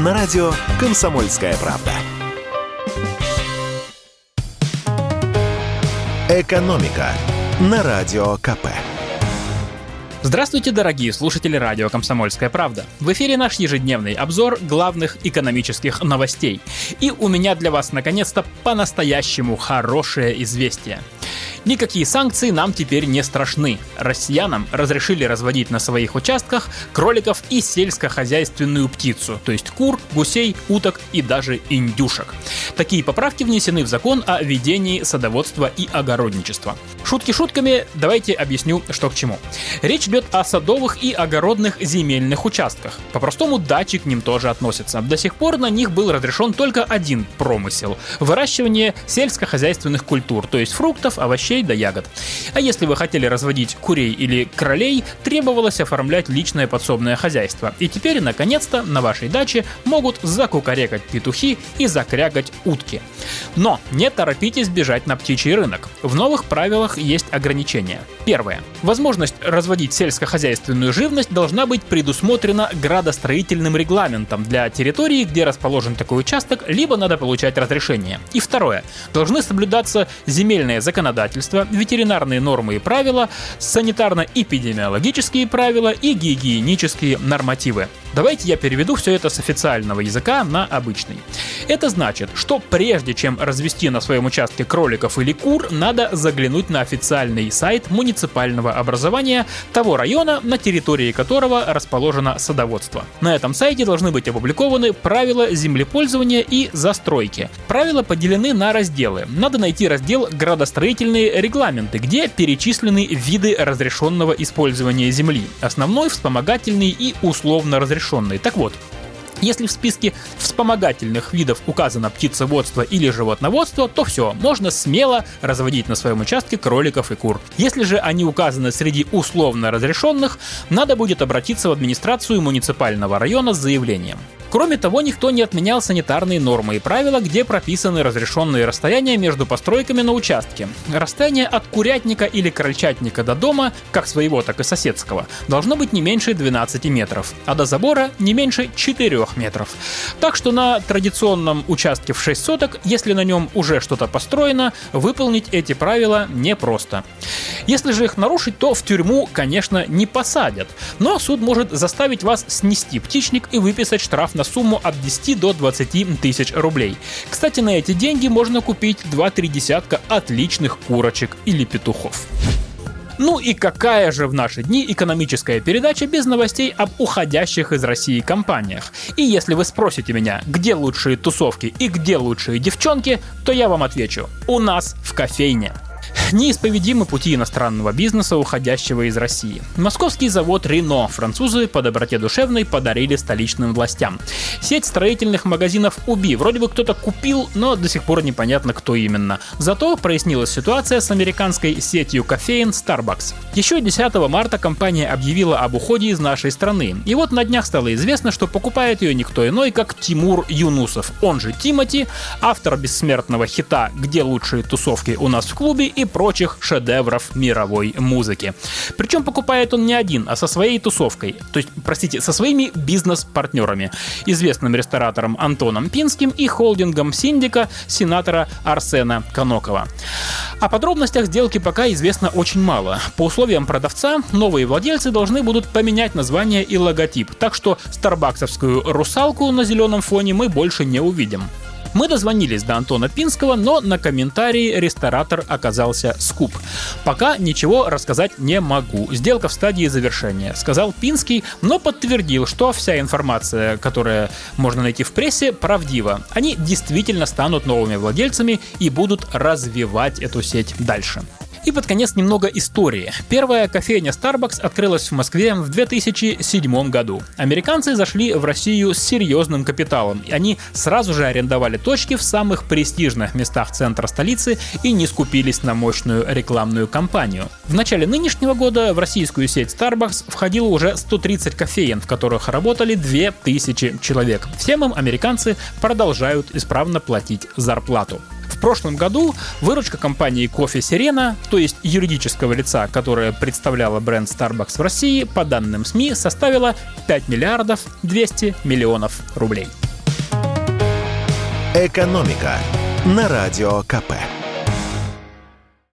на радио «Комсомольская правда». «Экономика» на радио КП. Здравствуйте, дорогие слушатели радио «Комсомольская правда». В эфире наш ежедневный обзор главных экономических новостей. И у меня для вас, наконец-то, по-настоящему хорошее известие – Никакие санкции нам теперь не страшны. Россиянам разрешили разводить на своих участках кроликов и сельскохозяйственную птицу, то есть кур, гусей, уток и даже индюшек. Такие поправки внесены в закон о ведении садоводства и огородничества. Шутки шутками, давайте объясню, что к чему. Речь идет о садовых и огородных земельных участках. По-простому дачи к ним тоже относятся. До сих пор на них был разрешен только один промысел – выращивание сельскохозяйственных культур, то есть фруктов, овощей овощей до ягод. А если вы хотели разводить курей или кролей, требовалось оформлять личное подсобное хозяйство. И теперь, наконец-то, на вашей даче могут закукарекать петухи и закрягать утки. Но не торопитесь бежать на птичий рынок. В новых правилах есть ограничения. Первое. Возможность разводить сельскохозяйственную живность должна быть предусмотрена градостроительным регламентом для территории, где расположен такой участок, либо надо получать разрешение. И второе. Должны соблюдаться земельное законодательство законодательство, ветеринарные нормы и правила, санитарно-эпидемиологические правила и гигиенические нормативы. Давайте я переведу все это с официального языка на обычный. Это значит, что прежде чем развести на своем участке кроликов или кур, надо заглянуть на официальный сайт муниципального образования того района, на территории которого расположено садоводство. На этом сайте должны быть опубликованы правила землепользования и застройки. Правила поделены на разделы. Надо найти раздел «Градостроительные регламенты», где перечислены виды разрешенного использования земли, основной, вспомогательный и условно разрешенный разрешенные. Так вот, если в списке вспомогательных видов указано птицеводство или животноводство, то все, можно смело разводить на своем участке кроликов и кур. Если же они указаны среди условно разрешенных, надо будет обратиться в администрацию муниципального района с заявлением. Кроме того, никто не отменял санитарные нормы и правила, где прописаны разрешенные расстояния между постройками на участке. Расстояние от курятника или крольчатника до дома, как своего, так и соседского, должно быть не меньше 12 метров, а до забора не меньше 4 метров. Так что на традиционном участке в 6 соток, если на нем уже что-то построено, выполнить эти правила непросто. Если же их нарушить, то в тюрьму, конечно, не посадят, но суд может заставить вас снести птичник и выписать штраф на сумму от 10 до 20 тысяч рублей. Кстати, на эти деньги можно купить 2-3 десятка отличных курочек или петухов. Ну и какая же в наши дни экономическая передача без новостей об уходящих из России компаниях? И если вы спросите меня, где лучшие тусовки и где лучшие девчонки, то я вам отвечу – у нас в кофейне. Неисповедимы пути иностранного бизнеса, уходящего из России. Московский завод Рено французы по доброте душевной подарили столичным властям. Сеть строительных магазинов Уби. Вроде бы кто-то купил, но до сих пор непонятно, кто именно. Зато прояснилась ситуация с американской сетью кофеин Starbucks. Еще 10 марта компания объявила об уходе из нашей страны. И вот на днях стало известно, что покупает ее никто иной, как Тимур Юнусов, он же Тимати, автор бессмертного хита «Где лучшие тусовки у нас в клубе» и прочих шедевров мировой музыки. Причем покупает он не один, а со своей тусовкой, то есть, простите, со своими бизнес-партнерами, известным ресторатором Антоном Пинским и холдингом Синдика сенатора Арсена Конокова. О подробностях сделки пока известно очень мало. По условиям продавца, новые владельцы должны будут поменять название и логотип, так что старбаксовскую русалку на зеленом фоне мы больше не увидим. Мы дозвонились до Антона Пинского, но на комментарии ресторатор оказался скуп. Пока ничего рассказать не могу. Сделка в стадии завершения, сказал Пинский, но подтвердил, что вся информация, которая можно найти в прессе, правдива. Они действительно станут новыми владельцами и будут развивать эту сеть дальше. И под конец немного истории. Первая кофейня Starbucks открылась в Москве в 2007 году. Американцы зашли в Россию с серьезным капиталом. и Они сразу же арендовали точки в самых престижных местах центра столицы и не скупились на мощную рекламную кампанию. В начале нынешнего года в российскую сеть Starbucks входило уже 130 кофеен, в которых работали 2000 человек. Всем им американцы продолжают исправно платить зарплату прошлом году выручка компании «Кофе Сирена», то есть юридического лица, которое представляло бренд Starbucks в России, по данным СМИ составила 5 миллиардов 200 миллионов рублей. Экономика на радио КП.